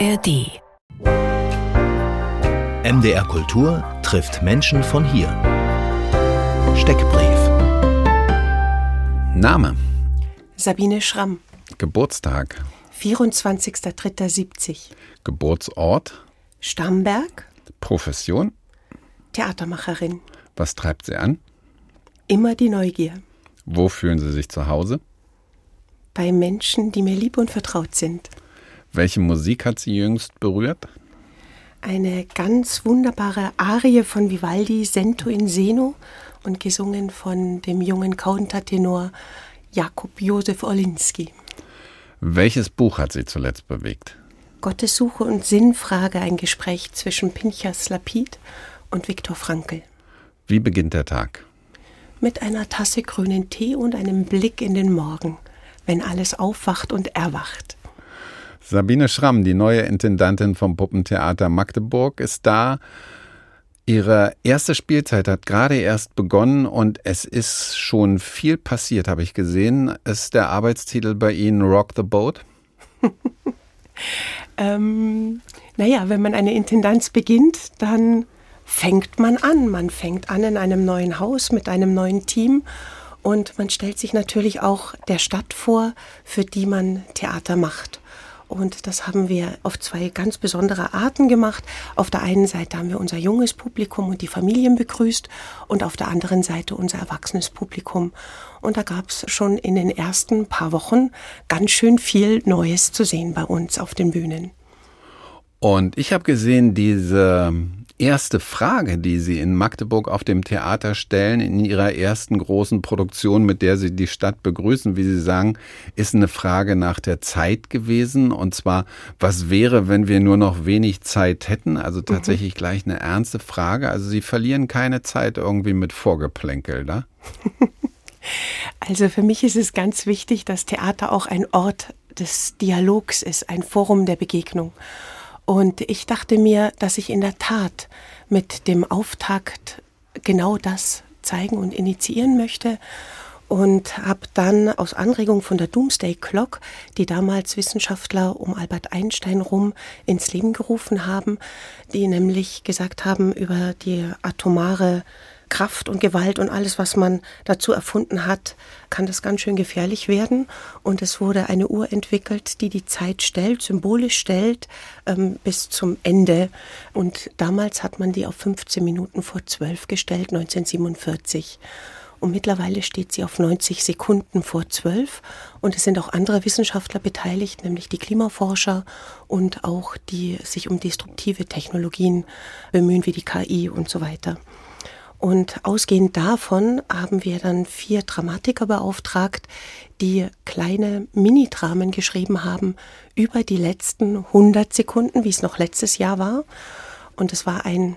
ARD. MDR Kultur trifft Menschen von hier. Steckbrief. Name, Sabine Schramm, Geburtstag, 24.03.70. Geburtsort, Starnberg, Profession, Theatermacherin. was treibt Sie an? Immer die Neugier. Wo fühlen Sie sich zu Hause? Bei Menschen, die mir lieb und vertraut sind. Welche Musik hat Sie jüngst berührt? Eine ganz wunderbare Arie von Vivaldi, Sento in Seno, und gesungen von dem jungen Countertenor Jakub Josef Olinski. Welches Buch hat Sie zuletzt bewegt? Gottessuche und Sinnfrage, ein Gespräch zwischen Pinchas Lapid und Viktor Frankl. Wie beginnt der Tag? Mit einer Tasse grünen Tee und einem Blick in den Morgen, wenn alles aufwacht und erwacht. Sabine Schramm, die neue Intendantin vom Puppentheater Magdeburg, ist da. Ihre erste Spielzeit hat gerade erst begonnen und es ist schon viel passiert, habe ich gesehen. Ist der Arbeitstitel bei Ihnen Rock the Boat? Ähm, naja, wenn man eine Intendanz beginnt, dann fängt man an. Man fängt an in einem neuen Haus mit einem neuen Team und man stellt sich natürlich auch der Stadt vor, für die man Theater macht. Und das haben wir auf zwei ganz besondere Arten gemacht. Auf der einen Seite haben wir unser junges Publikum und die Familien begrüßt und auf der anderen Seite unser erwachsenes Publikum. Und da gab es schon in den ersten paar Wochen ganz schön viel Neues zu sehen bei uns auf den Bühnen. Und ich habe gesehen, diese erste Frage, die Sie in Magdeburg auf dem Theater stellen, in Ihrer ersten großen Produktion, mit der Sie die Stadt begrüßen, wie Sie sagen, ist eine Frage nach der Zeit gewesen. Und zwar, was wäre, wenn wir nur noch wenig Zeit hätten? Also tatsächlich gleich eine ernste Frage. Also Sie verlieren keine Zeit irgendwie mit Vorgeplänkel, da? Also für mich ist es ganz wichtig, dass Theater auch ein Ort des Dialogs ist, ein Forum der Begegnung. Und ich dachte mir, dass ich in der Tat mit dem Auftakt genau das zeigen und initiieren möchte und habe dann aus Anregung von der Doomsday Clock, die damals Wissenschaftler um Albert Einstein rum ins Leben gerufen haben, die nämlich gesagt haben über die atomare Kraft und Gewalt und alles, was man dazu erfunden hat, kann das ganz schön gefährlich werden. Und es wurde eine Uhr entwickelt, die die Zeit stellt, symbolisch stellt, ähm, bis zum Ende. Und damals hat man die auf 15 Minuten vor 12 gestellt, 1947. Und mittlerweile steht sie auf 90 Sekunden vor 12. Und es sind auch andere Wissenschaftler beteiligt, nämlich die Klimaforscher und auch die sich um destruktive Technologien bemühen, wie die KI und so weiter. Und ausgehend davon haben wir dann vier Dramatiker beauftragt, die kleine Mini-Dramen geschrieben haben über die letzten 100 Sekunden, wie es noch letztes Jahr war. Und es war ein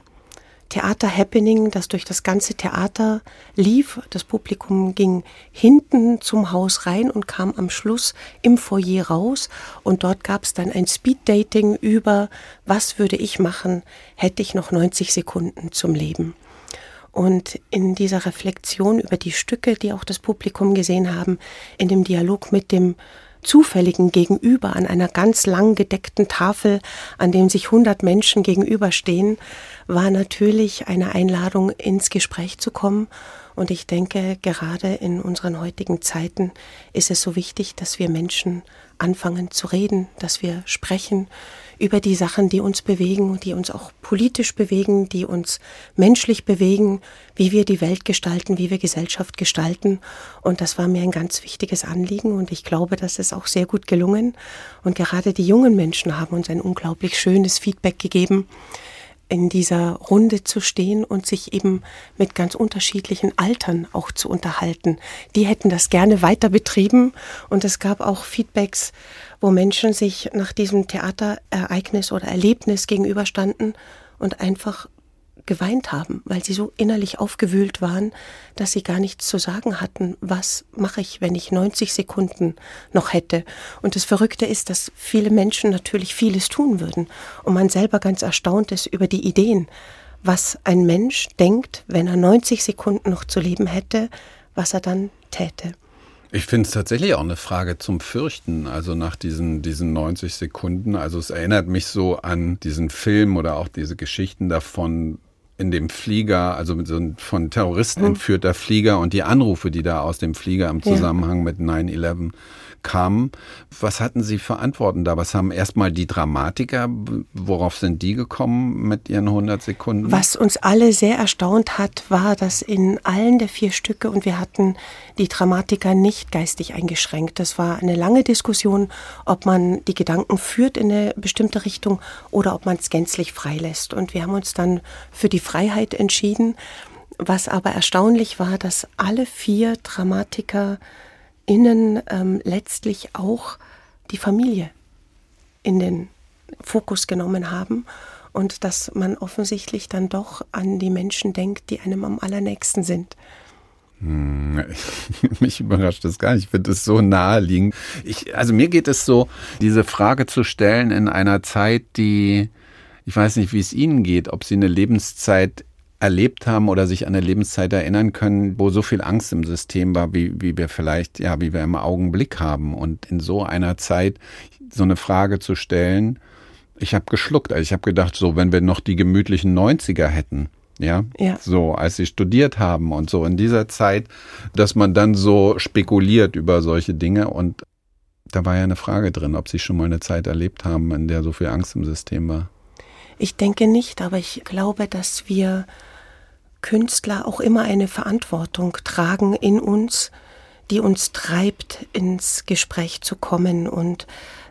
Theater-Happening, das durch das ganze Theater lief. Das Publikum ging hinten zum Haus rein und kam am Schluss im Foyer raus. Und dort gab es dann ein Speed-Dating über, was würde ich machen, hätte ich noch 90 Sekunden zum Leben. Und in dieser Reflexion über die Stücke, die auch das Publikum gesehen haben, in dem Dialog mit dem zufälligen Gegenüber an einer ganz lang gedeckten Tafel, an dem sich 100 Menschen gegenüberstehen, war natürlich eine Einladung, ins Gespräch zu kommen. Und ich denke, gerade in unseren heutigen Zeiten ist es so wichtig, dass wir Menschen anfangen zu reden, dass wir sprechen über die Sachen, die uns bewegen, die uns auch politisch bewegen, die uns menschlich bewegen, wie wir die Welt gestalten, wie wir Gesellschaft gestalten. Und das war mir ein ganz wichtiges Anliegen und ich glaube, das ist auch sehr gut gelungen. Und gerade die jungen Menschen haben uns ein unglaublich schönes Feedback gegeben in dieser Runde zu stehen und sich eben mit ganz unterschiedlichen Altern auch zu unterhalten. Die hätten das gerne weiter betrieben und es gab auch Feedbacks, wo Menschen sich nach diesem Theaterereignis oder Erlebnis gegenüberstanden und einfach geweint haben, weil sie so innerlich aufgewühlt waren, dass sie gar nichts zu sagen hatten. Was mache ich, wenn ich 90 Sekunden noch hätte? Und das Verrückte ist, dass viele Menschen natürlich vieles tun würden und man selber ganz erstaunt ist über die Ideen, was ein Mensch denkt, wenn er 90 Sekunden noch zu leben hätte, was er dann täte. Ich finde es tatsächlich auch eine Frage zum Fürchten, also nach diesen, diesen 90 Sekunden. Also es erinnert mich so an diesen Film oder auch diese Geschichten davon, in dem Flieger, also mit so einem von Terroristen hm. entführter Flieger und die Anrufe, die da aus dem Flieger im Zusammenhang mit 9-11 kamen. Was hatten Sie für Antworten da? Was haben erstmal die Dramatiker, worauf sind die gekommen mit ihren 100 Sekunden? Was uns alle sehr erstaunt hat, war, dass in allen der vier Stücke, und wir hatten die Dramatiker nicht geistig eingeschränkt. Das war eine lange Diskussion, ob man die Gedanken führt in eine bestimmte Richtung oder ob man es gänzlich freilässt. Und wir haben uns dann für die Freiheit entschieden. Was aber erstaunlich war, dass alle vier Dramatiker innen ähm, letztlich auch die Familie in den Fokus genommen haben und dass man offensichtlich dann doch an die Menschen denkt, die einem am allernächsten sind. Hm, mich überrascht das gar nicht. Ich finde es so naheliegend. Ich, also mir geht es so, diese Frage zu stellen in einer Zeit, die, ich weiß nicht, wie es Ihnen geht, ob Sie eine Lebenszeit erlebt haben oder sich an eine Lebenszeit erinnern können, wo so viel Angst im System war, wie, wie wir vielleicht, ja, wie wir im Augenblick haben. Und in so einer Zeit so eine Frage zu stellen, ich habe geschluckt. Also ich habe gedacht, so, wenn wir noch die gemütlichen 90er hätten, ja? ja, so, als sie studiert haben und so in dieser Zeit, dass man dann so spekuliert über solche Dinge und da war ja eine Frage drin, ob sie schon mal eine Zeit erlebt haben, in der so viel Angst im System war. Ich denke nicht, aber ich glaube, dass wir Künstler auch immer eine Verantwortung tragen in uns, die uns treibt, ins Gespräch zu kommen. Und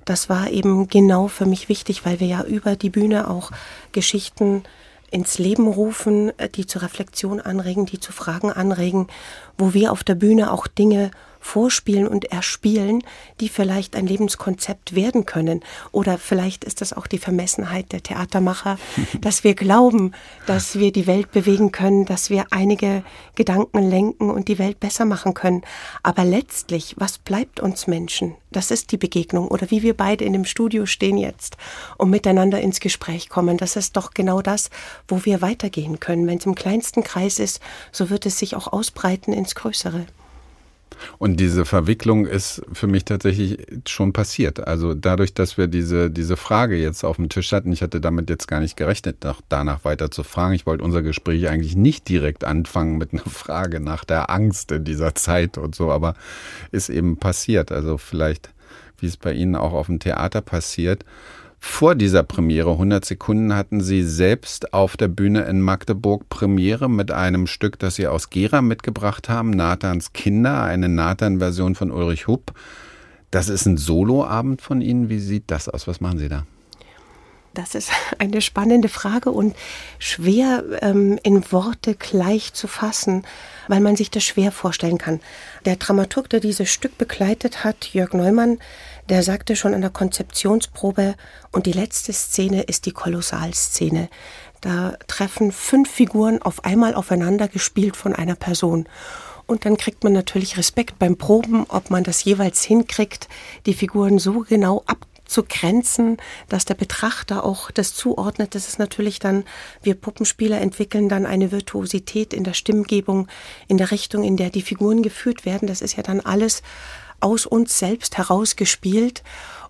das war eben genau für mich wichtig, weil wir ja über die Bühne auch Geschichten ins Leben rufen, die zur Reflexion anregen, die zu Fragen anregen, wo wir auf der Bühne auch Dinge vorspielen und erspielen, die vielleicht ein Lebenskonzept werden können. Oder vielleicht ist das auch die Vermessenheit der Theatermacher, dass wir glauben, dass wir die Welt bewegen können, dass wir einige Gedanken lenken und die Welt besser machen können. Aber letztlich, was bleibt uns Menschen? Das ist die Begegnung. Oder wie wir beide in dem Studio stehen jetzt und miteinander ins Gespräch kommen. Das ist doch genau das, wo wir weitergehen können. Wenn es im kleinsten Kreis ist, so wird es sich auch ausbreiten ins Größere. Und diese Verwicklung ist für mich tatsächlich schon passiert. Also dadurch, dass wir diese, diese Frage jetzt auf dem Tisch hatten, ich hatte damit jetzt gar nicht gerechnet, nach, danach weiter zu fragen. Ich wollte unser Gespräch eigentlich nicht direkt anfangen mit einer Frage nach der Angst in dieser Zeit und so, aber ist eben passiert. Also vielleicht, wie es bei Ihnen auch auf dem Theater passiert vor dieser Premiere, 100 Sekunden, hatten Sie selbst auf der Bühne in Magdeburg Premiere mit einem Stück, das Sie aus Gera mitgebracht haben, Nathans Kinder, eine Nathan-Version von Ulrich Hupp. Das ist ein Soloabend von Ihnen. Wie sieht das aus? Was machen Sie da? Das ist eine spannende Frage und schwer ähm, in Worte gleich zu fassen, weil man sich das schwer vorstellen kann. Der Dramaturg, der dieses Stück begleitet hat, Jörg Neumann, der sagte schon in der Konzeptionsprobe, und die letzte Szene ist die Kolossalszene. Da treffen fünf Figuren auf einmal aufeinander, gespielt von einer Person. Und dann kriegt man natürlich Respekt beim Proben, ob man das jeweils hinkriegt, die Figuren so genau abzugrenzen, dass der Betrachter auch das zuordnet. Das ist natürlich dann, wir Puppenspieler entwickeln dann eine Virtuosität in der Stimmgebung, in der Richtung, in der die Figuren geführt werden. Das ist ja dann alles aus uns selbst herausgespielt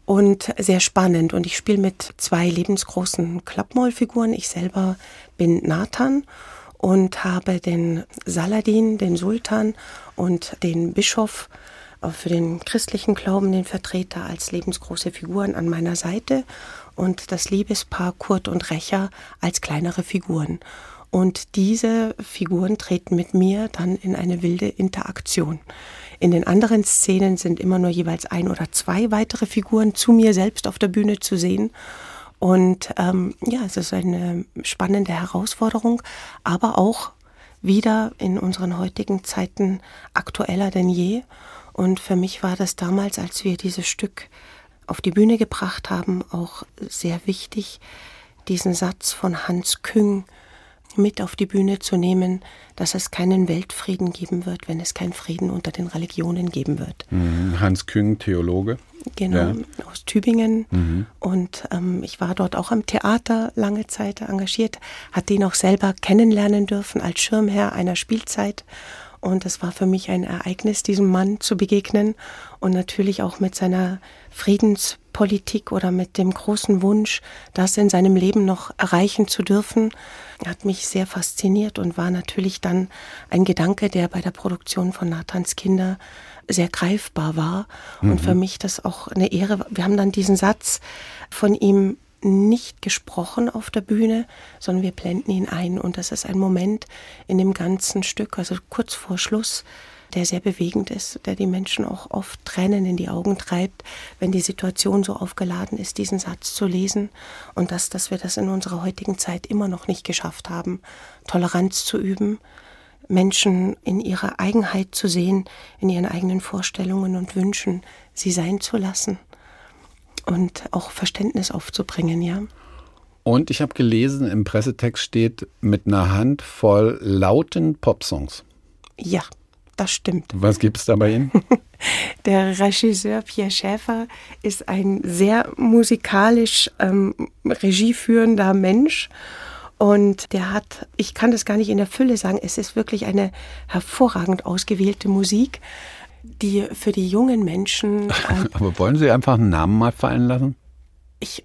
und sehr spannend. Und ich spiele mit zwei lebensgroßen Klappmaulfiguren. Ich selber bin Nathan und habe den Saladin, den Sultan und den Bischof äh, für den christlichen Glauben, den Vertreter als lebensgroße Figuren an meiner Seite und das Liebespaar Kurt und Recher als kleinere Figuren. Und diese Figuren treten mit mir dann in eine wilde Interaktion. In den anderen Szenen sind immer nur jeweils ein oder zwei weitere Figuren zu mir selbst auf der Bühne zu sehen. Und ähm, ja, es ist eine spannende Herausforderung, aber auch wieder in unseren heutigen Zeiten aktueller denn je. Und für mich war das damals, als wir dieses Stück auf die Bühne gebracht haben, auch sehr wichtig, diesen Satz von Hans Küng mit auf die Bühne zu nehmen, dass es keinen Weltfrieden geben wird, wenn es keinen Frieden unter den Religionen geben wird. Mhm. Hans Küng, Theologe. Genau, ja. aus Tübingen. Mhm. Und ähm, ich war dort auch am Theater lange Zeit engagiert, hatte ihn auch selber kennenlernen dürfen als Schirmherr einer Spielzeit Und es war für mich ein Ereignis, diesem Mann zu begegnen und natürlich auch mit seiner Friedenspolitik oder mit dem großen Wunsch, das in seinem Leben noch erreichen zu dürfen, hat mich sehr fasziniert und war natürlich dann ein Gedanke, der bei der Produktion von Nathans Kinder sehr greifbar war. Mhm. Und für mich das auch eine Ehre. Wir haben dann diesen Satz von ihm nicht gesprochen auf der Bühne, sondern wir blenden ihn ein. Und das ist ein Moment in dem ganzen Stück, also kurz vor Schluss, der sehr bewegend ist, der die Menschen auch oft Tränen in die Augen treibt, wenn die Situation so aufgeladen ist, diesen Satz zu lesen. Und dass, dass wir das in unserer heutigen Zeit immer noch nicht geschafft haben, Toleranz zu üben, Menschen in ihrer Eigenheit zu sehen, in ihren eigenen Vorstellungen und Wünschen, sie sein zu lassen und auch Verständnis aufzubringen, ja. Und ich habe gelesen, im Pressetext steht mit einer Hand voll lauten Popsongs. Ja, das stimmt. Was gibt es da bei Ihnen? Der Regisseur Pierre Schäfer ist ein sehr musikalisch ähm, regieführender Mensch. Und der hat, ich kann das gar nicht in der Fülle sagen, es ist wirklich eine hervorragend ausgewählte Musik die für die jungen Menschen. Äh, Aber wollen Sie einfach einen Namen mal fallen lassen? Ich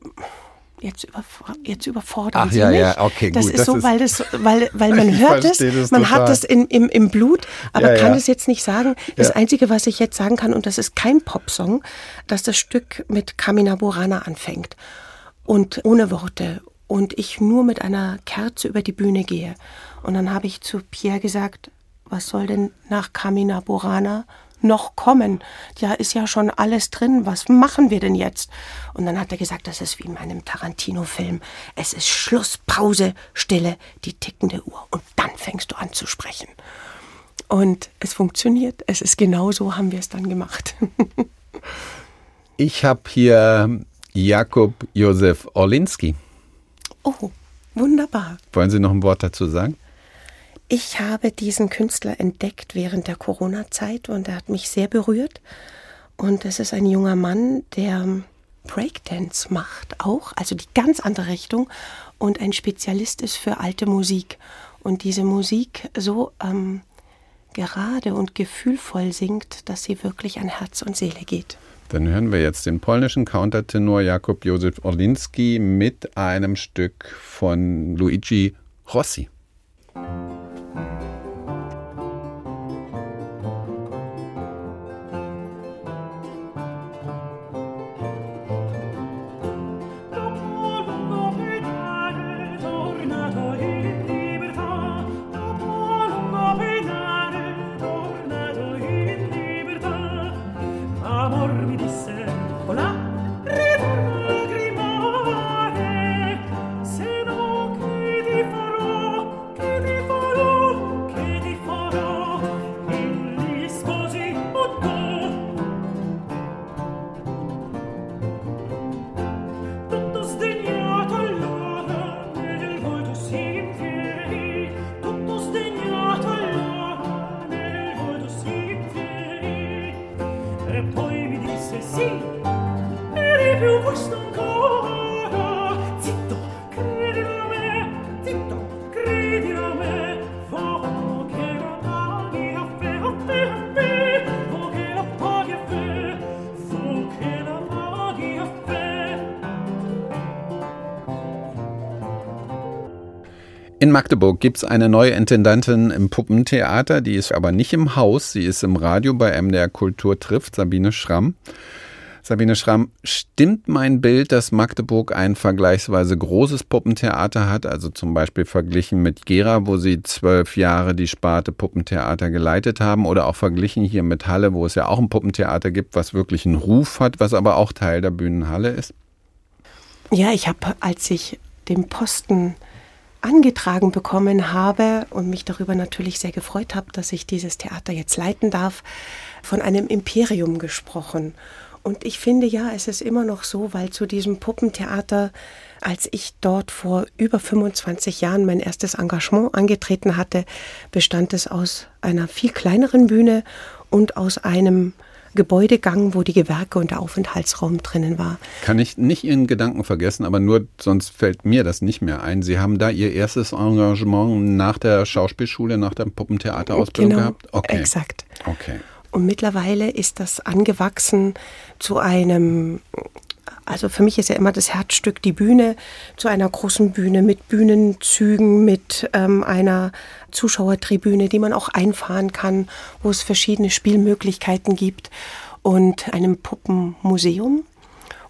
jetzt, überfor jetzt überfordern Ach, Sie ja, mich. Ja, okay, das gut. ist das so, ist weil, das, weil, weil man hört es, man total. hat es in, im, im Blut, aber ja, kann es jetzt nicht sagen. Das Einzige, was ich jetzt sagen kann, und das ist kein Popsong, dass das Stück mit Kamina Burana anfängt und ohne Worte und ich nur mit einer Kerze über die Bühne gehe. Und dann habe ich zu Pierre gesagt, was soll denn nach Kamina Burana noch kommen? Ja, ist ja schon alles drin. Was machen wir denn jetzt? Und dann hat er gesagt, das ist wie in meinem Tarantino-Film. Es ist Schluss, Pause, Stille, die tickende Uhr. Und dann fängst du an zu sprechen. Und es funktioniert. Es ist genau so, haben wir es dann gemacht. ich habe hier Jakob Josef Orlinski. Oh, wunderbar. Wollen Sie noch ein Wort dazu sagen? Ich habe diesen Künstler entdeckt während der Corona-Zeit und er hat mich sehr berührt. Und es ist ein junger Mann, der Breakdance macht auch, also die ganz andere Richtung und ein Spezialist ist für alte Musik. Und diese Musik so ähm, gerade und gefühlvoll singt, dass sie wirklich an Herz und Seele geht. Dann hören wir jetzt den polnischen Countertenor Jakub Józef Orlinski mit einem Stück von Luigi Rossi. In Magdeburg gibt es eine neue Intendantin im Puppentheater, die ist aber nicht im Haus, sie ist im Radio bei MDR Kultur trifft, Sabine Schramm. Sabine Schramm, stimmt mein Bild, dass Magdeburg ein vergleichsweise großes Puppentheater hat, also zum Beispiel verglichen mit Gera, wo Sie zwölf Jahre die Sparte Puppentheater geleitet haben, oder auch verglichen hier mit Halle, wo es ja auch ein Puppentheater gibt, was wirklich einen Ruf hat, was aber auch Teil der Bühnenhalle ist? Ja, ich habe, als ich den Posten angetragen bekommen habe und mich darüber natürlich sehr gefreut habe, dass ich dieses Theater jetzt leiten darf, von einem Imperium gesprochen. Und ich finde ja, es ist immer noch so, weil zu diesem Puppentheater, als ich dort vor über 25 Jahren mein erstes Engagement angetreten hatte, bestand es aus einer viel kleineren Bühne und aus einem Gebäudegang, wo die Gewerke und der Aufenthaltsraum drinnen war. Kann ich nicht Ihren Gedanken vergessen, aber nur sonst fällt mir das nicht mehr ein. Sie haben da Ihr erstes Engagement nach der Schauspielschule, nach der Puppentheaterausbildung genau, gehabt? Okay. Exakt. Okay. Und mittlerweile ist das angewachsen zu einem also für mich ist ja immer das Herzstück die Bühne zu einer großen Bühne mit Bühnenzügen, mit ähm, einer Zuschauertribüne, die man auch einfahren kann, wo es verschiedene Spielmöglichkeiten gibt und einem Puppenmuseum.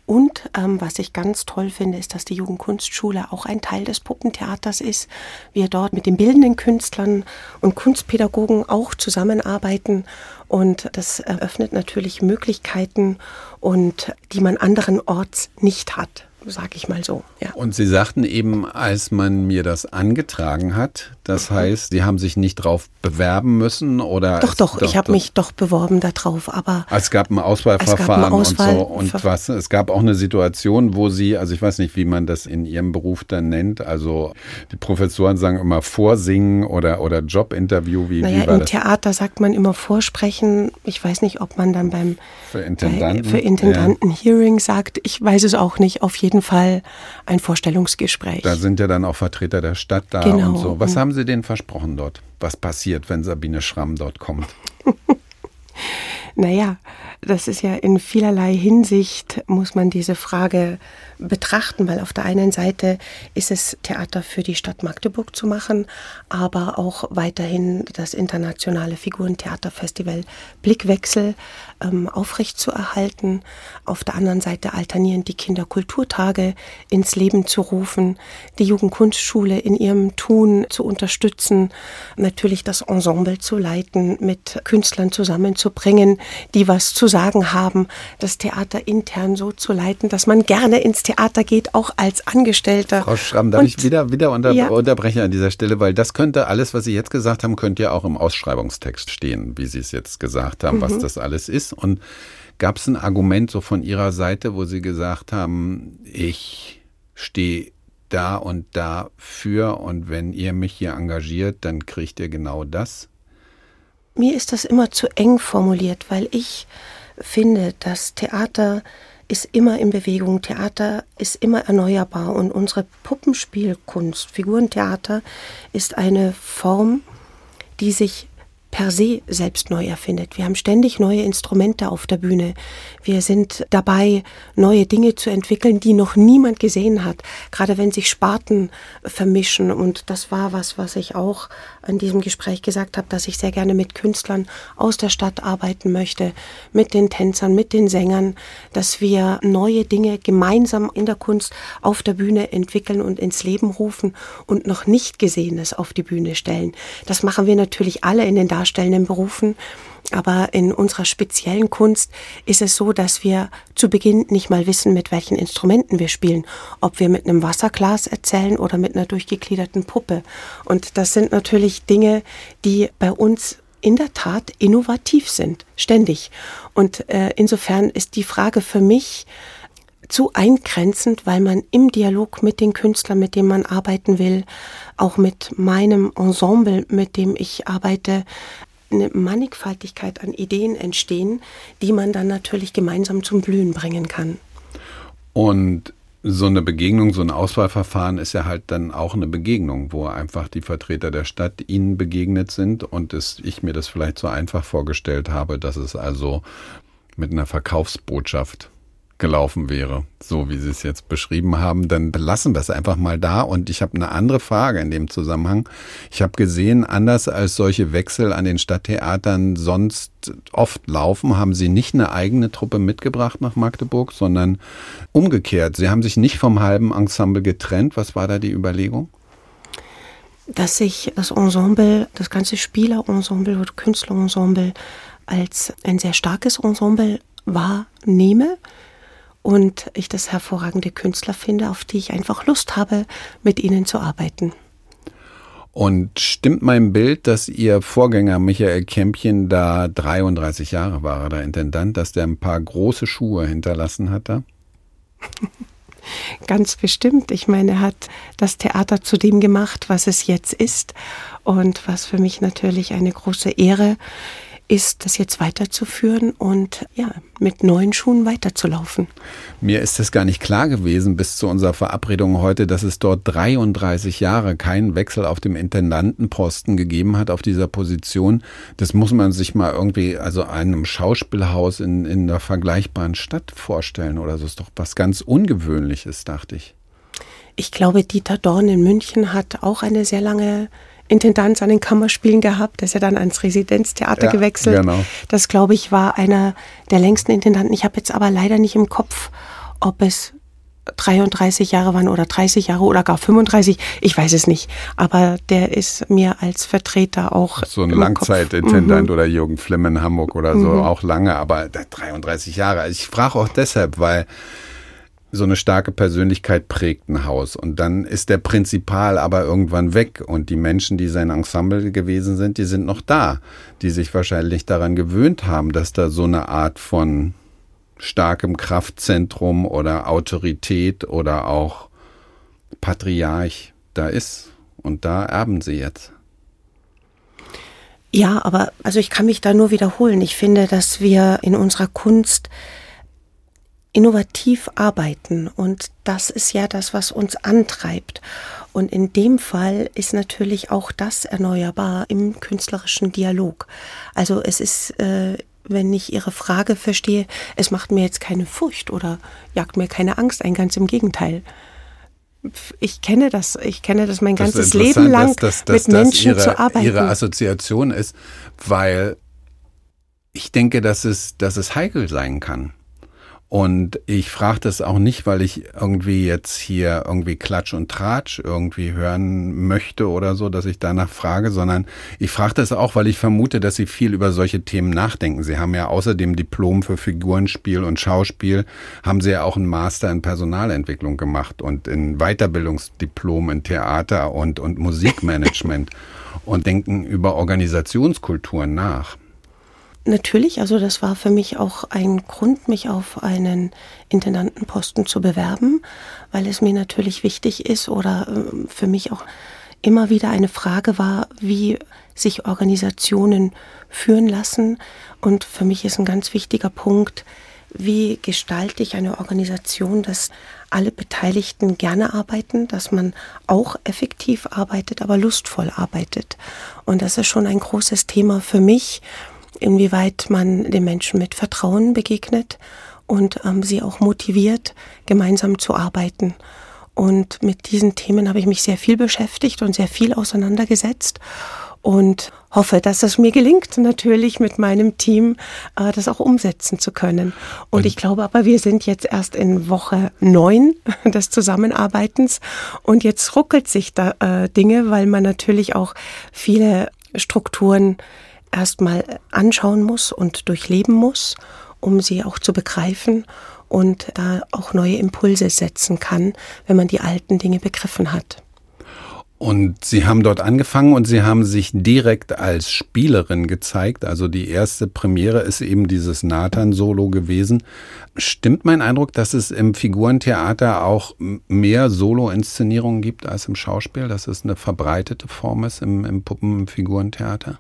Und ähm, was ich ganz toll finde, ist, dass die Jugendkunstschule auch ein Teil des Puppentheaters ist. Wir dort mit den bildenden Künstlern und Kunstpädagogen auch zusammenarbeiten. Und das eröffnet natürlich Möglichkeiten und die man anderenorts nicht hat sag ich mal so. Ja. Und Sie sagten eben, als man mir das angetragen hat, das mhm. heißt, Sie haben sich nicht drauf bewerben müssen oder? Doch, doch, doch ich habe mich doch beworben darauf, aber. Es gab ein Auswahlverfahren gab ein Auswahl und so und was. Es gab auch eine Situation, wo Sie, also ich weiß nicht, wie man das in Ihrem Beruf dann nennt, also die Professoren sagen immer Vorsingen oder, oder Jobinterview, wie, naja, wie war im das? Theater sagt man immer Vorsprechen. Ich weiß nicht, ob man dann beim für Intendanten, bei, für Intendanten ja. Hearing sagt. Ich weiß es auch nicht. Auf jeden jeden Fall ein Vorstellungsgespräch. Da sind ja dann auch Vertreter der Stadt da genau. und so. Was haben Sie denen versprochen dort? Was passiert, wenn Sabine Schramm dort kommt? naja, das ist ja in vielerlei Hinsicht, muss man diese Frage betrachten, weil auf der einen Seite ist es Theater für die Stadt Magdeburg zu machen, aber auch weiterhin das internationale Figurentheaterfestival Blickwechsel ähm, aufrechtzuerhalten. Auf der anderen Seite alternierend die Kinderkulturtage ins Leben zu rufen, die Jugendkunstschule in ihrem Tun zu unterstützen, natürlich das Ensemble zu leiten, mit Künstlern zusammenzubringen, die was zu sagen haben, das Theater intern so zu leiten, dass man gerne ins Theater geht, auch als Angestellter. Frau Schramm, darf Und, ich wieder, wieder unter, ja. unterbrechen an dieser Stelle, weil das könnte alles, was Sie jetzt gesagt haben, könnte ja auch im Ausschreibungstext stehen, wie Sie es jetzt gesagt haben, mhm. was das alles ist. Und gab es ein Argument so von Ihrer Seite, wo Sie gesagt haben, ich stehe da und da für und wenn ihr mich hier engagiert, dann kriegt ihr genau das? Mir ist das immer zu eng formuliert, weil ich finde, dass Theater ist immer in Bewegung, Theater ist immer erneuerbar und unsere Puppenspielkunst, Figurentheater ist eine Form, die sich per se selbst neu erfindet. Wir haben ständig neue Instrumente auf der Bühne. Wir sind dabei, neue Dinge zu entwickeln, die noch niemand gesehen hat. Gerade wenn sich Sparten vermischen. Und das war was, was ich auch an diesem Gespräch gesagt habe, dass ich sehr gerne mit Künstlern aus der Stadt arbeiten möchte, mit den Tänzern, mit den Sängern, dass wir neue Dinge gemeinsam in der Kunst auf der Bühne entwickeln und ins Leben rufen und noch nicht Gesehenes auf die Bühne stellen. Das machen wir natürlich alle in den darstellenden Berufen. Aber in unserer speziellen Kunst ist es so, dass wir zu Beginn nicht mal wissen, mit welchen Instrumenten wir spielen. Ob wir mit einem Wasserglas erzählen oder mit einer durchgegliederten Puppe. Und das sind natürlich Dinge, die bei uns in der Tat innovativ sind, ständig. Und äh, insofern ist die Frage für mich zu eingrenzend, weil man im Dialog mit den Künstlern, mit denen man arbeiten will, auch mit meinem Ensemble, mit dem ich arbeite, eine Mannigfaltigkeit an Ideen entstehen, die man dann natürlich gemeinsam zum Blühen bringen kann. Und so eine Begegnung, so ein Auswahlverfahren ist ja halt dann auch eine Begegnung, wo einfach die Vertreter der Stadt ihnen begegnet sind und es, ich mir das vielleicht so einfach vorgestellt habe, dass es also mit einer Verkaufsbotschaft gelaufen wäre, so wie Sie es jetzt beschrieben haben, dann belassen wir es einfach mal da. Und ich habe eine andere Frage in dem Zusammenhang. Ich habe gesehen, anders als solche Wechsel an den Stadttheatern sonst oft laufen, haben Sie nicht eine eigene Truppe mitgebracht nach Magdeburg, sondern umgekehrt. Sie haben sich nicht vom halben Ensemble getrennt. Was war da die Überlegung? Dass ich das Ensemble, das ganze Spielerensemble oder Künstlerensemble als ein sehr starkes Ensemble wahrnehme und ich das hervorragende Künstler finde, auf die ich einfach Lust habe, mit ihnen zu arbeiten. Und stimmt mein Bild, dass Ihr Vorgänger Michael Kämpchen da 33 Jahre war, der Intendant, dass der ein paar große Schuhe hinterlassen hat da? Ganz bestimmt. Ich meine, er hat das Theater zu dem gemacht, was es jetzt ist und was für mich natürlich eine große Ehre ist, das jetzt weiterzuführen und ja, mit neuen Schuhen weiterzulaufen. Mir ist es gar nicht klar gewesen bis zu unserer Verabredung heute, dass es dort 33 Jahre keinen Wechsel auf dem Intendantenposten gegeben hat auf dieser Position. Das muss man sich mal irgendwie, also einem Schauspielhaus in, in einer vergleichbaren Stadt vorstellen oder so. Ist doch was ganz Ungewöhnliches, dachte ich. Ich glaube, Dieter Dorn in München hat auch eine sehr lange Intendanz an den Kammerspielen gehabt. Der ist ja dann ans Residenztheater ja, gewechselt. Genau. Das, glaube ich, war einer der längsten Intendanten. Ich habe jetzt aber leider nicht im Kopf, ob es 33 Jahre waren oder 30 Jahre oder gar 35, ich weiß es nicht. Aber der ist mir als Vertreter auch. So ein Langzeitintendant mhm. oder Jürgen Flimm in Hamburg oder so, mhm. auch lange, aber 33 Jahre. Also ich frage auch deshalb, weil so eine starke Persönlichkeit prägt ein Haus. Und dann ist der Prinzipal aber irgendwann weg. Und die Menschen, die sein Ensemble gewesen sind, die sind noch da, die sich wahrscheinlich daran gewöhnt haben, dass da so eine Art von starkem Kraftzentrum oder Autorität oder auch Patriarch da ist. Und da erben sie jetzt. Ja, aber also ich kann mich da nur wiederholen. Ich finde, dass wir in unserer Kunst innovativ arbeiten. Und das ist ja das, was uns antreibt. Und in dem Fall ist natürlich auch das erneuerbar im künstlerischen Dialog. Also es ist, äh, wenn ich Ihre Frage verstehe, es macht mir jetzt keine Furcht oder jagt mir keine Angst ein, ganz im Gegenteil. Ich kenne das, ich kenne das mein das ganzes Leben lang, dass, dass, mit Menschen ihre, zu arbeiten. Ihre Assoziation ist, weil ich denke, dass es, dass es heikel sein kann. Und ich frage das auch nicht, weil ich irgendwie jetzt hier irgendwie Klatsch und Tratsch irgendwie hören möchte oder so, dass ich danach frage, sondern ich frage das auch, weil ich vermute, dass Sie viel über solche Themen nachdenken. Sie haben ja außerdem Diplom für Figurenspiel und Schauspiel, haben Sie ja auch einen Master in Personalentwicklung gemacht und in Weiterbildungsdiplom in Theater und, und Musikmanagement und denken über Organisationskulturen nach. Natürlich, also das war für mich auch ein Grund, mich auf einen Intendantenposten zu bewerben, weil es mir natürlich wichtig ist oder äh, für mich auch immer wieder eine Frage war, wie sich Organisationen führen lassen. Und für mich ist ein ganz wichtiger Punkt, wie gestalte ich eine Organisation, dass alle Beteiligten gerne arbeiten, dass man auch effektiv arbeitet, aber lustvoll arbeitet. Und das ist schon ein großes Thema für mich inwieweit man den Menschen mit Vertrauen begegnet und ähm, sie auch motiviert, gemeinsam zu arbeiten. Und mit diesen Themen habe ich mich sehr viel beschäftigt und sehr viel auseinandergesetzt und hoffe, dass es mir gelingt, natürlich mit meinem Team äh, das auch umsetzen zu können. Und, und, ich glaube aber, wir sind jetzt erst in Woche neun des Zusammenarbeitens und jetzt ruckelt sich da äh, Dinge, weil man natürlich auch viele Strukturen erstmal anschauen muss und durchleben muss, um sie auch zu begreifen und da auch neue Impulse setzen kann, wenn man die alten Dinge begriffen hat. Und Sie haben dort angefangen und Sie haben sich direkt als Spielerin gezeigt. Also die erste Premiere ist eben dieses Nathan-Solo gewesen. Stimmt mein Eindruck, dass es im Figurentheater auch mehr Solo-Inszenierungen gibt als im Schauspiel, dass es eine verbreitete Form ist im, im Puppenfigurentheater?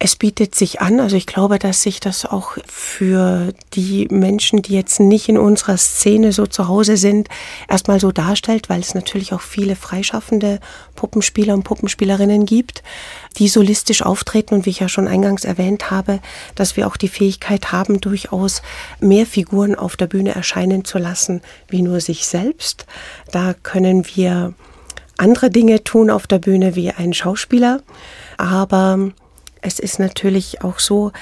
Es bietet sich an, also ich glaube, dass sich das auch für die Menschen, die jetzt nicht in unserer Szene so zu Hause sind, erstmal so darstellt, weil es natürlich auch viele freischaffende Puppenspieler und Puppenspielerinnen gibt, die solistisch auftreten und wie ich ja schon eingangs erwähnt habe, dass wir auch die Fähigkeit haben, durchaus mehr Figuren auf der Bühne erscheinen zu lassen, wie nur sich selbst. Da können wir andere Dinge tun auf der Bühne wie ein Schauspieler, aber es ist natürlich auch so,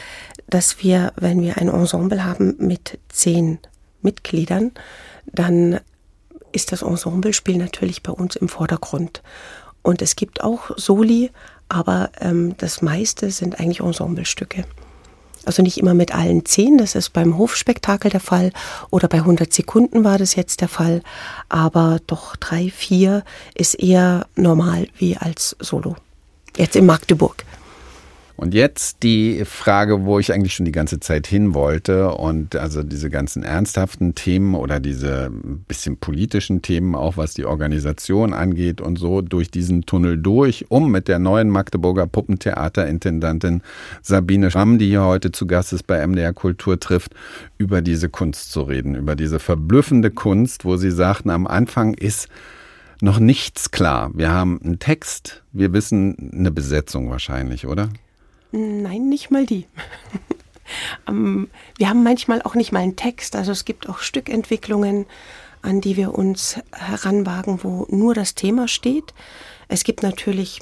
dass wir, wenn wir ein Ensemble haben mit zehn Mitgliedern, dann ist das Ensemblespiel natürlich bei uns im Vordergrund. Und es gibt auch Soli, aber ähm, das meiste sind eigentlich Ensemblestücke. Also nicht immer mit allen zehn, das ist beim Hofspektakel der Fall oder bei 100 Sekunden war das jetzt der Fall, aber doch drei, vier ist eher normal wie als Solo. Jetzt in Magdeburg. Und jetzt die Frage, wo ich eigentlich schon die ganze Zeit hin wollte und also diese ganzen ernsthaften Themen oder diese bisschen politischen Themen, auch was die Organisation angeht und so, durch diesen Tunnel durch, um mit der neuen Magdeburger Puppentheaterintendantin Sabine Schramm, die hier heute zu Gast ist bei MDR Kultur trifft, über diese Kunst zu reden, über diese verblüffende Kunst, wo sie sagten, am Anfang ist noch nichts klar. Wir haben einen Text, wir wissen eine Besetzung wahrscheinlich, oder? Nein, nicht mal die. Ähm, wir haben manchmal auch nicht mal einen Text. Also es gibt auch Stückentwicklungen, an die wir uns heranwagen, wo nur das Thema steht. Es gibt natürlich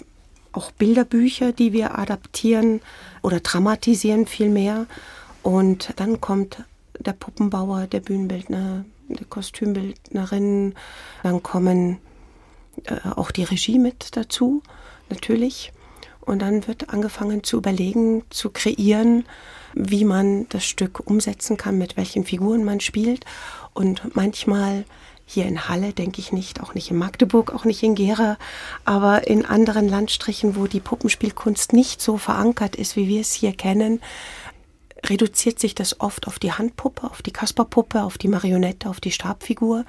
auch Bilderbücher, die wir adaptieren oder dramatisieren vielmehr. Und dann kommt der Puppenbauer, der Bühnenbildner, die Kostümbildnerin. Dann kommen äh, auch die Regie mit dazu, natürlich. Und dann wird angefangen zu überlegen, zu kreieren, wie man das Stück umsetzen kann, mit welchen Figuren man spielt. Und manchmal hier in Halle, denke ich nicht, auch nicht in Magdeburg, auch nicht in Gera, aber in anderen Landstrichen, wo die Puppenspielkunst nicht so verankert ist, wie wir es hier kennen, reduziert sich das oft auf die Handpuppe, auf die Kasperpuppe, auf die Marionette, auf die Stabfigur.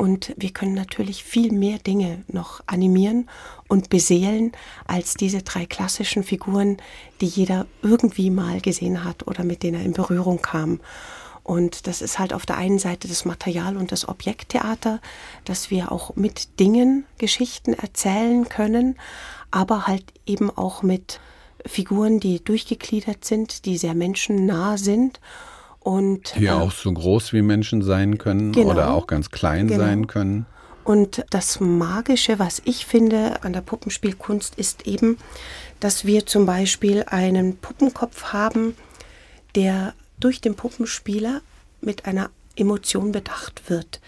Und wir können natürlich viel mehr Dinge noch animieren und beseelen als diese drei klassischen Figuren, die jeder irgendwie mal gesehen hat oder mit denen er in Berührung kam. Und das ist halt auf der einen Seite das Material und das Objekttheater, dass wir auch mit Dingen Geschichten erzählen können, aber halt eben auch mit Figuren, die durchgegliedert sind, die sehr menschennah sind und, die äh, auch so groß wie Menschen sein können genau, oder auch ganz klein genau. sein können. Und das Magische, was ich finde an der Puppenspielkunst, ist eben, dass wir zum Beispiel einen Puppenkopf haben, der durch den Puppenspieler mit einer Emotion bedacht wird,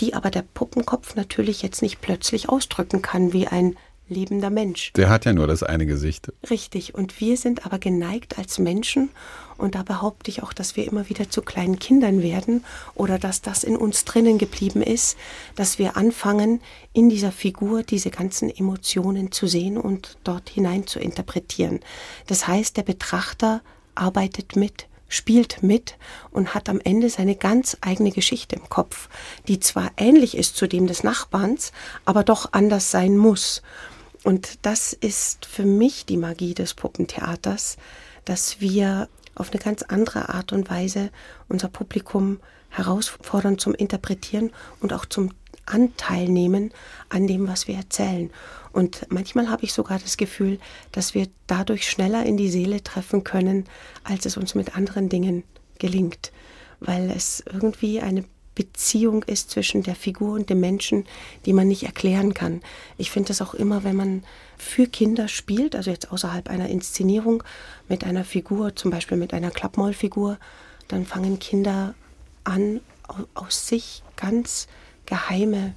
die aber der Puppenkopf natürlich jetzt nicht plötzlich ausdrücken kann wie ein lebender Mensch. Der hat ja nur das eine Gesicht. Richtig. Und wir sind aber geneigt als Menschen, und da behaupte ich auch, dass wir immer wieder zu kleinen Kindern werden oder dass das in uns drinnen geblieben ist, dass wir anfangen, in dieser Figur diese ganzen Emotionen zu sehen und dort hinein zu interpretieren. Das heißt, der Betrachter arbeitet mit spielt mit und hat am Ende seine ganz eigene Geschichte im Kopf, die zwar ähnlich ist zu dem des Nachbarns, aber doch anders sein muss. Und das ist für mich die Magie des Puppentheaters, dass wir auf eine ganz andere Art und Weise unser Publikum herausfordern zum Interpretieren und auch zum Anteil nehmen an dem, was wir erzählen. Und manchmal habe ich sogar das Gefühl, dass wir dadurch schneller in die Seele treffen können, als es uns mit anderen Dingen gelingt, weil es irgendwie eine Beziehung ist zwischen der Figur und dem Menschen, die man nicht erklären kann. Ich finde das auch immer, wenn man für Kinder spielt, also jetzt außerhalb einer Inszenierung mit einer Figur, zum Beispiel mit einer Klappmaulfigur, dann fangen Kinder an, aus sich ganz geheime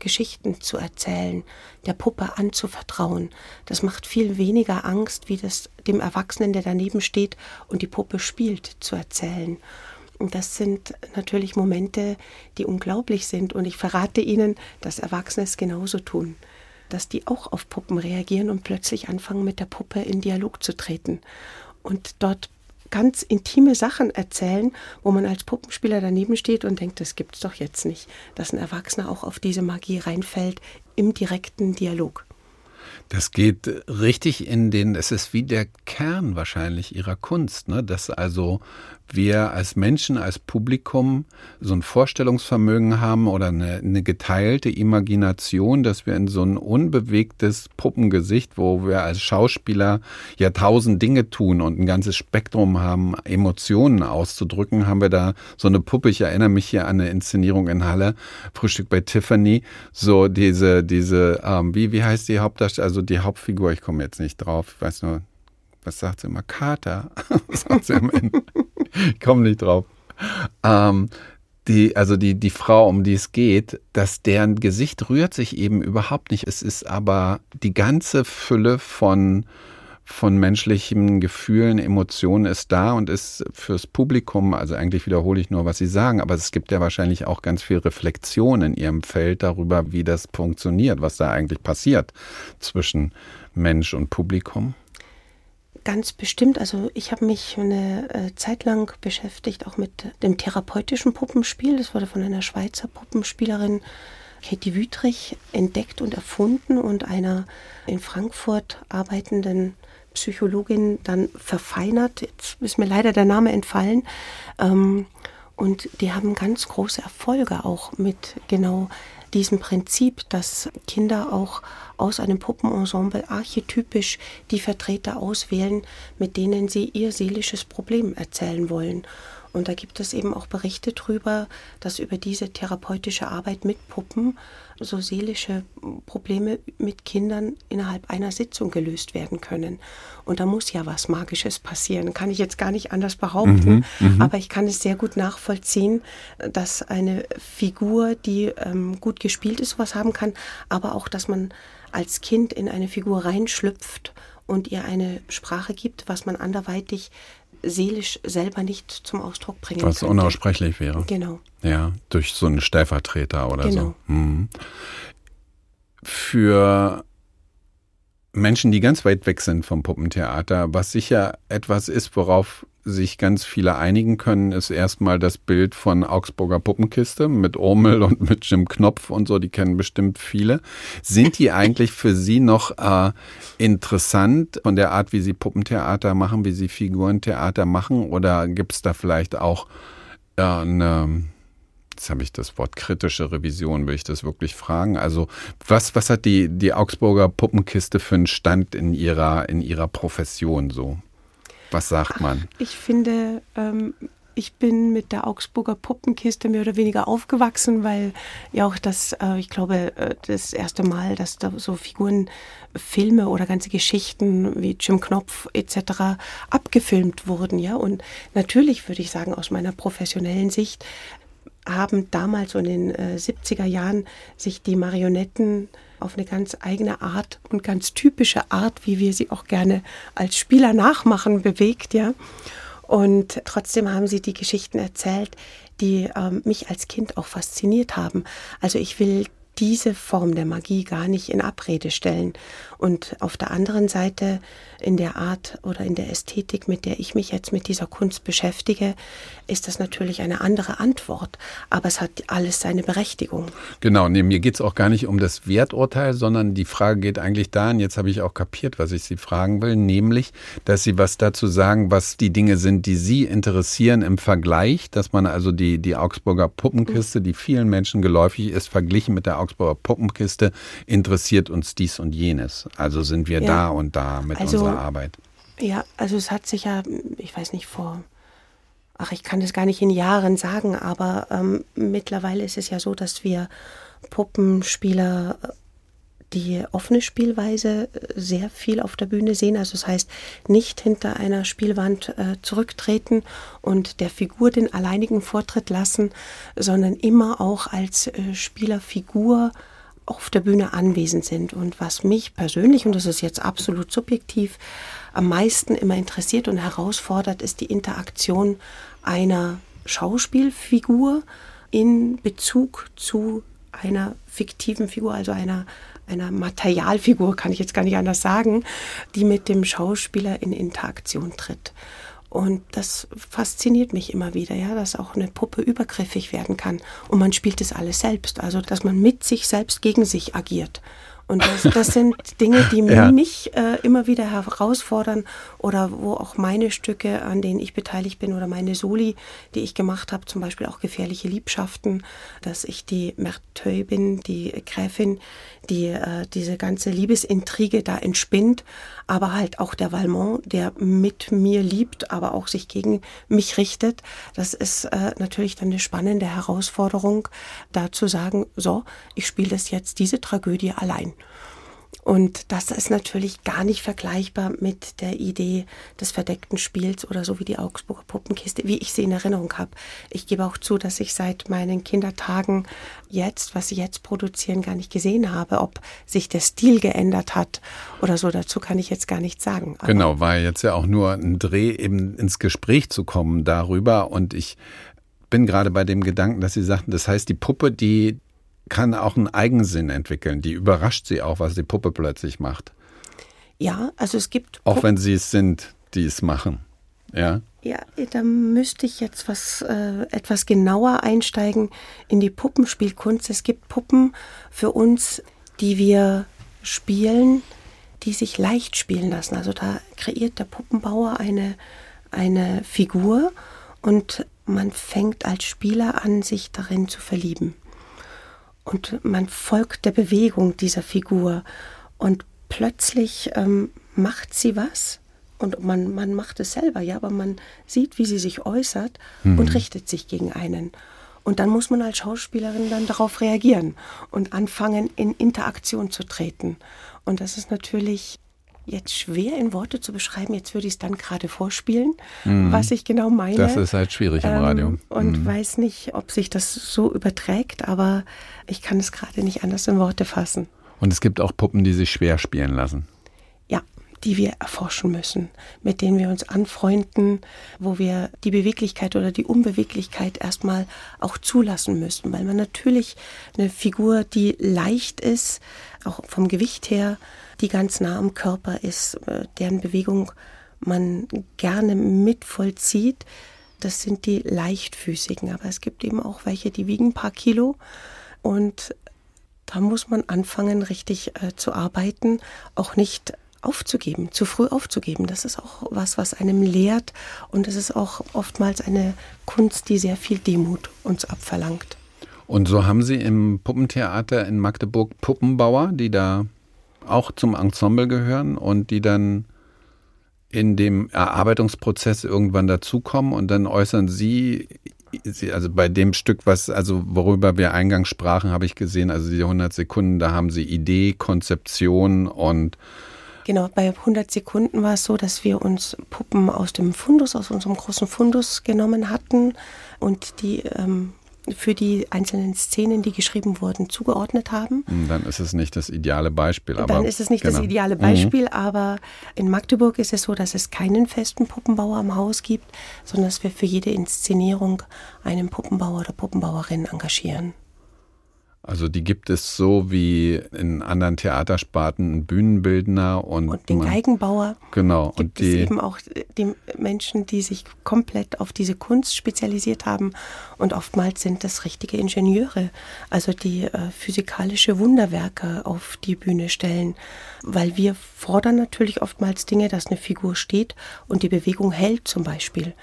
Geschichten zu erzählen, der Puppe anzuvertrauen. Das macht viel weniger Angst, wie das dem Erwachsenen, der daneben steht und die Puppe spielt, zu erzählen. Das sind natürlich Momente, die unglaublich sind. Und ich verrate Ihnen, dass Erwachsene es genauso tun. Dass die auch auf Puppen reagieren und plötzlich anfangen, mit der Puppe in Dialog zu treten. Und dort ganz intime Sachen erzählen, wo man als Puppenspieler daneben steht und denkt, das gibt's doch jetzt nicht, dass ein Erwachsener auch auf diese Magie reinfällt im direkten Dialog. Das geht richtig in den, es ist wie der Kern wahrscheinlich ihrer Kunst, ne? dass also wir als Menschen, als Publikum so ein Vorstellungsvermögen haben oder eine, eine, geteilte Imagination, dass wir in so ein unbewegtes Puppengesicht, wo wir als Schauspieler ja tausend Dinge tun und ein ganzes Spektrum haben, Emotionen auszudrücken, haben wir da so eine Puppe. Ich erinnere mich hier an eine Inszenierung in Halle, Frühstück bei Tiffany, so diese, diese, ähm, wie, wie heißt die Hauptdarsteller, also die Hauptfigur, ich komme jetzt nicht drauf, ich weiß nur, was sagt sie immer? Kater, sagt sie am Ende. ich komme nicht drauf. Ähm, die, also die, die Frau, um die es geht, dass deren Gesicht rührt sich eben überhaupt nicht. Es ist aber die ganze Fülle von, von menschlichen Gefühlen, Emotionen ist da und ist fürs Publikum, also eigentlich wiederhole ich nur, was Sie sagen, aber es gibt ja wahrscheinlich auch ganz viel Reflexion in Ihrem Feld darüber, wie das funktioniert, was da eigentlich passiert zwischen Mensch und Publikum. Ganz bestimmt. Also ich habe mich eine äh, Zeit lang beschäftigt, auch mit dem therapeutischen Puppenspiel. Das wurde von einer Schweizer Puppenspielerin Katie Wüthrich entdeckt und erfunden und einer in Frankfurt arbeitenden Psychologin dann verfeinert. Jetzt ist mir leider der Name entfallen. Ähm, und die haben ganz große Erfolge auch mit genau diesem Prinzip, dass Kinder auch aus einem Puppenensemble archetypisch die Vertreter auswählen, mit denen sie ihr seelisches Problem erzählen wollen. Und da gibt es eben auch Berichte darüber, dass über diese therapeutische Arbeit mit Puppen so seelische Probleme mit Kindern innerhalb einer Sitzung gelöst werden können. Und da muss ja was Magisches passieren. Kann ich jetzt gar nicht anders behaupten. Mhm, mhm. aber ich kann es sehr gut nachvollziehen, dass eine Figur, die ähm, gut gespielt ist, sowas haben kann, aber auch, dass man als Kind in eine Figur reinschlüpft und ihr eine Sprache gibt, was man anderweitig seelisch selber nicht zum Ausdruck bringen Was könnte. unaussprechlich wäre. Genau. Ja, durch so einen Stellvertreter oder genau. so. Mhm. Für Menschen, die ganz weit weg sind vom Puppentheater, was sicher etwas ist, worauf sich ganz viele einigen können, ist erstmal das Bild von Augsburger Puppenkiste mit Urmel und mit Jim Knopf und so, die kennen bestimmt viele. Sind die eigentlich für Sie noch äh, interessant von der Art, wie Sie Puppentheater machen, wie Sie Figurentheater machen oder gibt es da vielleicht auch äh, eine jetzt habe ich das Wort kritische Revision, will ich das wirklich fragen. Also was, was hat die, die Augsburger Puppenkiste für einen Stand in ihrer, in ihrer Profession so? Was sagt man? Ach, ich finde, ähm, ich bin mit der Augsburger Puppenkiste mehr oder weniger aufgewachsen, weil ja auch das, äh, ich glaube, äh, das erste Mal, dass da so Figurenfilme oder ganze Geschichten wie Jim Knopf etc. abgefilmt wurden, ja. Und natürlich würde ich sagen, aus meiner professionellen Sicht haben damals so in den äh, 70er Jahren sich die Marionetten auf eine ganz eigene Art und ganz typische Art, wie wir sie auch gerne als Spieler nachmachen, bewegt, ja. Und trotzdem haben sie die Geschichten erzählt, die ähm, mich als Kind auch fasziniert haben. Also ich will diese Form der Magie gar nicht in Abrede stellen. Und auf der anderen Seite in der Art oder in der Ästhetik, mit der ich mich jetzt mit dieser Kunst beschäftige, ist das natürlich eine andere Antwort. Aber es hat alles seine Berechtigung. Genau, nee, mir geht es auch gar nicht um das Werturteil, sondern die Frage geht eigentlich dahin, jetzt habe ich auch kapiert, was ich Sie fragen will, nämlich, dass Sie was dazu sagen, was die Dinge sind, die Sie interessieren im Vergleich, dass man also die, die Augsburger Puppenkiste, die vielen Menschen geläufig ist, verglichen mit der Augsburger Puppenkiste, interessiert uns dies und jenes. Also sind wir ja. da und da mit also, unserer Arbeit. Ja, also es hat sich ja, ich weiß nicht, vor, ach, ich kann das gar nicht in Jahren sagen, aber ähm, mittlerweile ist es ja so, dass wir Puppenspieler die offene Spielweise sehr viel auf der Bühne sehen. Also das heißt, nicht hinter einer Spielwand äh, zurücktreten und der Figur den alleinigen Vortritt lassen, sondern immer auch als äh, Spielerfigur auf der Bühne anwesend sind. Und was mich persönlich, und das ist jetzt absolut subjektiv, am meisten immer interessiert und herausfordert, ist die Interaktion einer Schauspielfigur in Bezug zu einer fiktiven Figur, also einer, einer Materialfigur, kann ich jetzt gar nicht anders sagen, die mit dem Schauspieler in Interaktion tritt. Und das fasziniert mich immer wieder, ja, dass auch eine Puppe übergriffig werden kann. Und man spielt es alles selbst. Also, dass man mit sich selbst gegen sich agiert. Und das, das sind Dinge, die ja. mich äh, immer wieder herausfordern oder wo auch meine Stücke, an denen ich beteiligt bin oder meine Soli, die ich gemacht habe, zum Beispiel auch gefährliche Liebschaften, dass ich die Merteuil bin, die Gräfin, die äh, diese ganze Liebesintrige da entspinnt, aber halt auch der Valmont, der mit mir liebt, aber auch sich gegen mich richtet. Das ist äh, natürlich dann eine spannende Herausforderung, da zu sagen, so, ich spiele das jetzt, diese Tragödie allein. Und das ist natürlich gar nicht vergleichbar mit der Idee des verdeckten Spiels oder so wie die Augsburger Puppenkiste, wie ich sie in Erinnerung habe. Ich gebe auch zu, dass ich seit meinen Kindertagen jetzt, was sie jetzt produzieren, gar nicht gesehen habe, ob sich der Stil geändert hat oder so. Dazu kann ich jetzt gar nichts sagen. Aber genau, war jetzt ja auch nur ein Dreh, eben ins Gespräch zu kommen darüber. Und ich bin gerade bei dem Gedanken, dass Sie sagten, das heißt, die Puppe, die kann auch einen Eigensinn entwickeln. Die überrascht sie auch, was die Puppe plötzlich macht. Ja, also es gibt. Auch wenn sie es sind, die es machen. Ja. Ja, da müsste ich jetzt was äh, etwas genauer einsteigen in die Puppenspielkunst. Es gibt Puppen für uns, die wir spielen, die sich leicht spielen lassen. Also da kreiert der Puppenbauer eine, eine Figur und man fängt als Spieler an, sich darin zu verlieben. Und man folgt der Bewegung dieser Figur und plötzlich ähm, macht sie was und man, man macht es selber, ja, aber man sieht, wie sie sich äußert mhm. und richtet sich gegen einen. Und dann muss man als Schauspielerin dann darauf reagieren und anfangen, in Interaktion zu treten. Und das ist natürlich jetzt schwer in Worte zu beschreiben. Jetzt würde ich es dann gerade vorspielen, mhm. was ich genau meine. Das ist halt schwierig im Radio. Ähm, und mhm. weiß nicht, ob sich das so überträgt, aber ich kann es gerade nicht anders in Worte fassen. Und es gibt auch Puppen, die sich schwer spielen lassen. Ja, die wir erforschen müssen, mit denen wir uns anfreunden, wo wir die Beweglichkeit oder die Unbeweglichkeit erstmal auch zulassen müssen, weil man natürlich eine Figur, die leicht ist, auch vom Gewicht her, die ganz nah am Körper ist, äh, deren Bewegung man gerne mit vollzieht, das sind die leichtfüßigen. Aber es gibt eben auch welche, die wiegen ein paar Kilo und da muss man anfangen, richtig äh, zu arbeiten, auch nicht aufzugeben, zu früh aufzugeben. Das ist auch was, was einem lehrt und es ist auch oftmals eine Kunst, die sehr viel Demut uns abverlangt. Und so haben Sie im Puppentheater in Magdeburg Puppenbauer, die da auch zum Ensemble gehören und die dann in dem Erarbeitungsprozess irgendwann dazukommen und dann äußern Sie also bei dem Stück, was, also worüber wir eingangs sprachen, habe ich gesehen, also die 100 Sekunden, da haben sie Idee, Konzeption und Genau, bei 100 Sekunden war es so, dass wir uns Puppen aus dem Fundus, aus unserem großen Fundus genommen hatten und die ähm, für die einzelnen Szenen, die geschrieben wurden, zugeordnet haben. Hm, dann ist es nicht das ideale Beispiel. Aber Dann ist es nicht genau. das ideale Beispiel, mhm. aber in Magdeburg ist es so, dass es keinen festen Puppenbauer am Haus gibt, sondern dass wir für jede Inszenierung einen Puppenbauer oder Puppenbauerin engagieren. Also die gibt es so wie in anderen Theatersparten einen Bühnenbildner und, und den man, Geigenbauer. Genau. Gibt und die, es eben auch die Menschen, die sich komplett auf diese Kunst spezialisiert haben und oftmals sind das richtige Ingenieure, also die äh, physikalische Wunderwerke auf die Bühne stellen, weil wir fordern natürlich oftmals Dinge, dass eine Figur steht und die Bewegung hält zum Beispiel.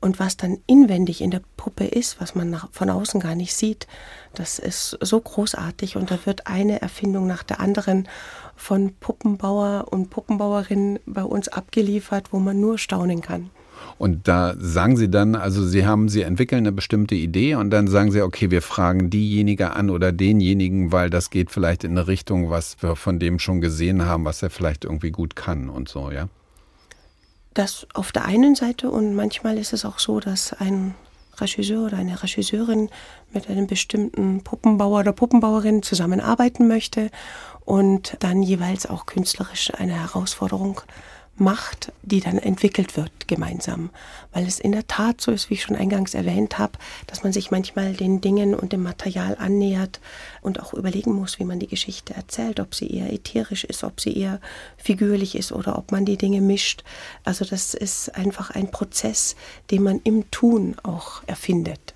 Und was dann inwendig in der Puppe ist, was man nach, von außen gar nicht sieht, das ist so großartig. Und da wird eine Erfindung nach der anderen von Puppenbauer und Puppenbauerinnen bei uns abgeliefert, wo man nur staunen kann. Und da sagen Sie dann, also Sie haben, Sie entwickeln eine bestimmte Idee und dann sagen Sie, okay, wir fragen diejenige an oder denjenigen, weil das geht vielleicht in eine Richtung, was wir von dem schon gesehen haben, was er vielleicht irgendwie gut kann und so, ja? Das auf der einen Seite und manchmal ist es auch so, dass ein Regisseur oder eine Regisseurin mit einem bestimmten Puppenbauer oder Puppenbauerin zusammenarbeiten möchte und dann jeweils auch künstlerisch eine Herausforderung macht, die dann entwickelt wird gemeinsam. Weil es in der Tat so ist, wie ich schon eingangs erwähnt habe, dass man sich manchmal den Dingen und dem Material annähert und auch überlegen muss, wie man die Geschichte erzählt, ob sie eher ätherisch ist, ob sie eher figürlich ist oder ob man die Dinge mischt. Also das ist einfach ein Prozess, den man im Tun auch erfindet.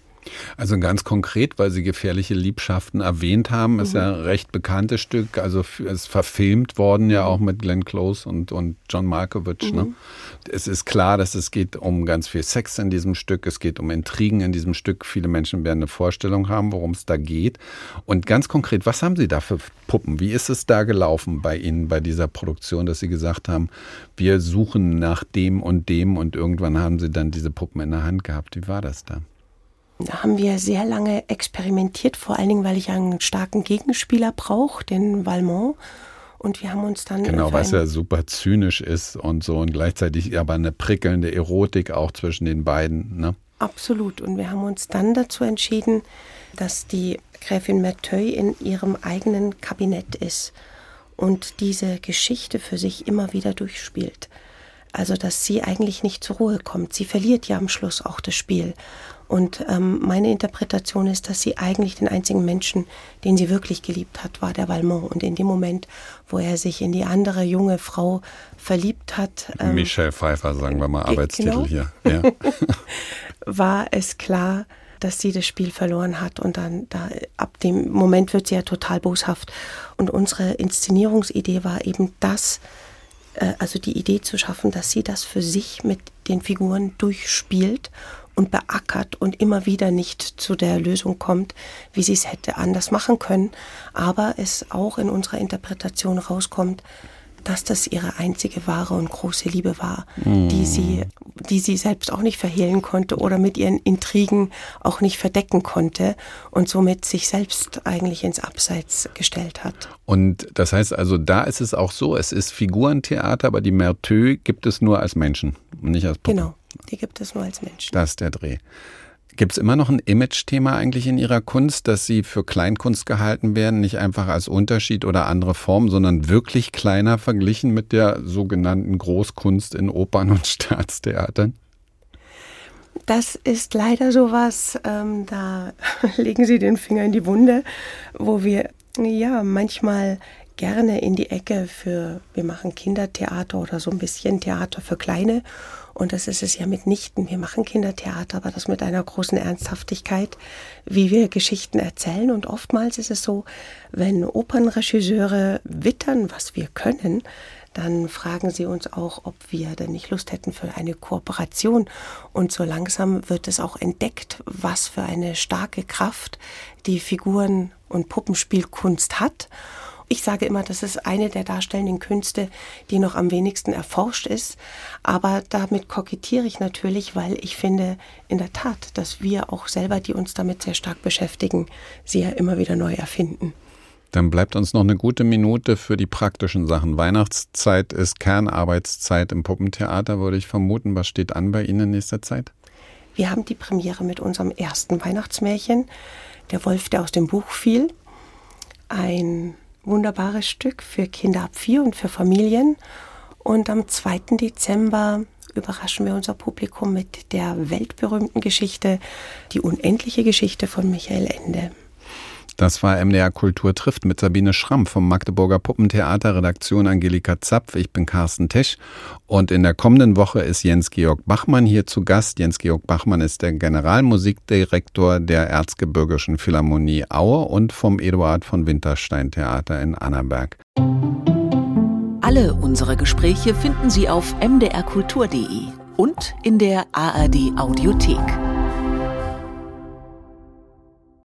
Also ganz konkret, weil Sie gefährliche Liebschaften erwähnt haben, ist mhm. ja ein recht bekanntes Stück. Also es ist verfilmt worden ja auch mit Glenn Close und, und John Markovich. Ne? Mhm. Ne? Es ist klar, dass es geht um ganz viel Sex in diesem Stück. Es geht um Intrigen in diesem Stück. Viele Menschen werden eine Vorstellung haben, worum es da geht. Und ganz konkret, was haben Sie da für Puppen? Wie ist es da gelaufen bei Ihnen bei dieser Produktion, dass Sie gesagt haben, wir suchen nach dem und dem und irgendwann haben Sie dann diese Puppen in der Hand gehabt? Wie war das da? Da haben wir sehr lange experimentiert, vor allen Dingen, weil ich einen starken Gegenspieler brauche, den Valmont. Und wir haben uns dann. Genau, was ja super zynisch ist und so und gleichzeitig aber eine prickelnde Erotik auch zwischen den beiden. Ne? Absolut. Und wir haben uns dann dazu entschieden, dass die Gräfin Merteuil in ihrem eigenen Kabinett ist und diese Geschichte für sich immer wieder durchspielt. Also, dass sie eigentlich nicht zur Ruhe kommt. Sie verliert ja am Schluss auch das Spiel. Und ähm, meine Interpretation ist, dass sie eigentlich den einzigen Menschen, den sie wirklich geliebt hat, war der Valmont. Und in dem Moment, wo er sich in die andere junge Frau verliebt hat. Ähm, Michelle Pfeiffer, sagen wir mal, Arbeitstitel genau, hier. Ja. war es klar, dass sie das Spiel verloren hat und dann da ab dem Moment wird sie ja total boshaft. Und unsere Inszenierungsidee war eben das, äh, also die Idee zu schaffen, dass sie das für sich mit den Figuren durchspielt und beackert und immer wieder nicht zu der Lösung kommt, wie sie es hätte anders machen können, aber es auch in unserer Interpretation rauskommt, dass das ihre einzige wahre und große Liebe war, mm. die sie, die sie selbst auch nicht verhehlen konnte oder mit ihren Intrigen auch nicht verdecken konnte und somit sich selbst eigentlich ins Abseits gestellt hat. Und das heißt also, da ist es auch so, es ist Figurentheater, aber die Merteux gibt es nur als Menschen und nicht als Puppe. Genau, die gibt es nur als Menschen. Das ist der Dreh. Gibt es immer noch ein Image-Thema eigentlich in Ihrer Kunst, dass Sie für Kleinkunst gehalten werden, nicht einfach als Unterschied oder andere Form, sondern wirklich kleiner verglichen mit der sogenannten Großkunst in Opern und Staatstheatern? Das ist leider sowas, ähm, da legen Sie den Finger in die Wunde, wo wir ja manchmal gerne in die Ecke für, wir machen Kindertheater oder so ein bisschen Theater für Kleine und das ist es ja mitnichten. Wir machen Kindertheater, aber das mit einer großen Ernsthaftigkeit, wie wir Geschichten erzählen. Und oftmals ist es so, wenn Opernregisseure wittern, was wir können, dann fragen sie uns auch, ob wir denn nicht Lust hätten für eine Kooperation. Und so langsam wird es auch entdeckt, was für eine starke Kraft die Figuren- und Puppenspielkunst hat. Ich sage immer, das ist eine der darstellenden Künste, die noch am wenigsten erforscht ist. Aber damit kokettiere ich natürlich, weil ich finde in der Tat, dass wir auch selber, die uns damit sehr stark beschäftigen, sie ja immer wieder neu erfinden. Dann bleibt uns noch eine gute Minute für die praktischen Sachen. Weihnachtszeit ist Kernarbeitszeit im Puppentheater, würde ich vermuten. Was steht an bei Ihnen in nächster Zeit? Wir haben die Premiere mit unserem ersten Weihnachtsmärchen, Der Wolf, der aus dem Buch fiel. Ein wunderbares Stück für Kinder ab vier und für Familien. Und am 2. Dezember überraschen wir unser Publikum mit der weltberühmten Geschichte, die unendliche Geschichte von Michael Ende. Das war MDR Kultur trifft mit Sabine Schramm vom Magdeburger Puppentheater, Redaktion Angelika Zapf. Ich bin Carsten Tesch und in der kommenden Woche ist Jens-Georg Bachmann hier zu Gast. Jens-Georg Bachmann ist der Generalmusikdirektor der Erzgebirgischen Philharmonie Aue und vom Eduard von Winterstein Theater in Annaberg. Alle unsere Gespräche finden Sie auf mdrkultur.de und in der ARD Audiothek.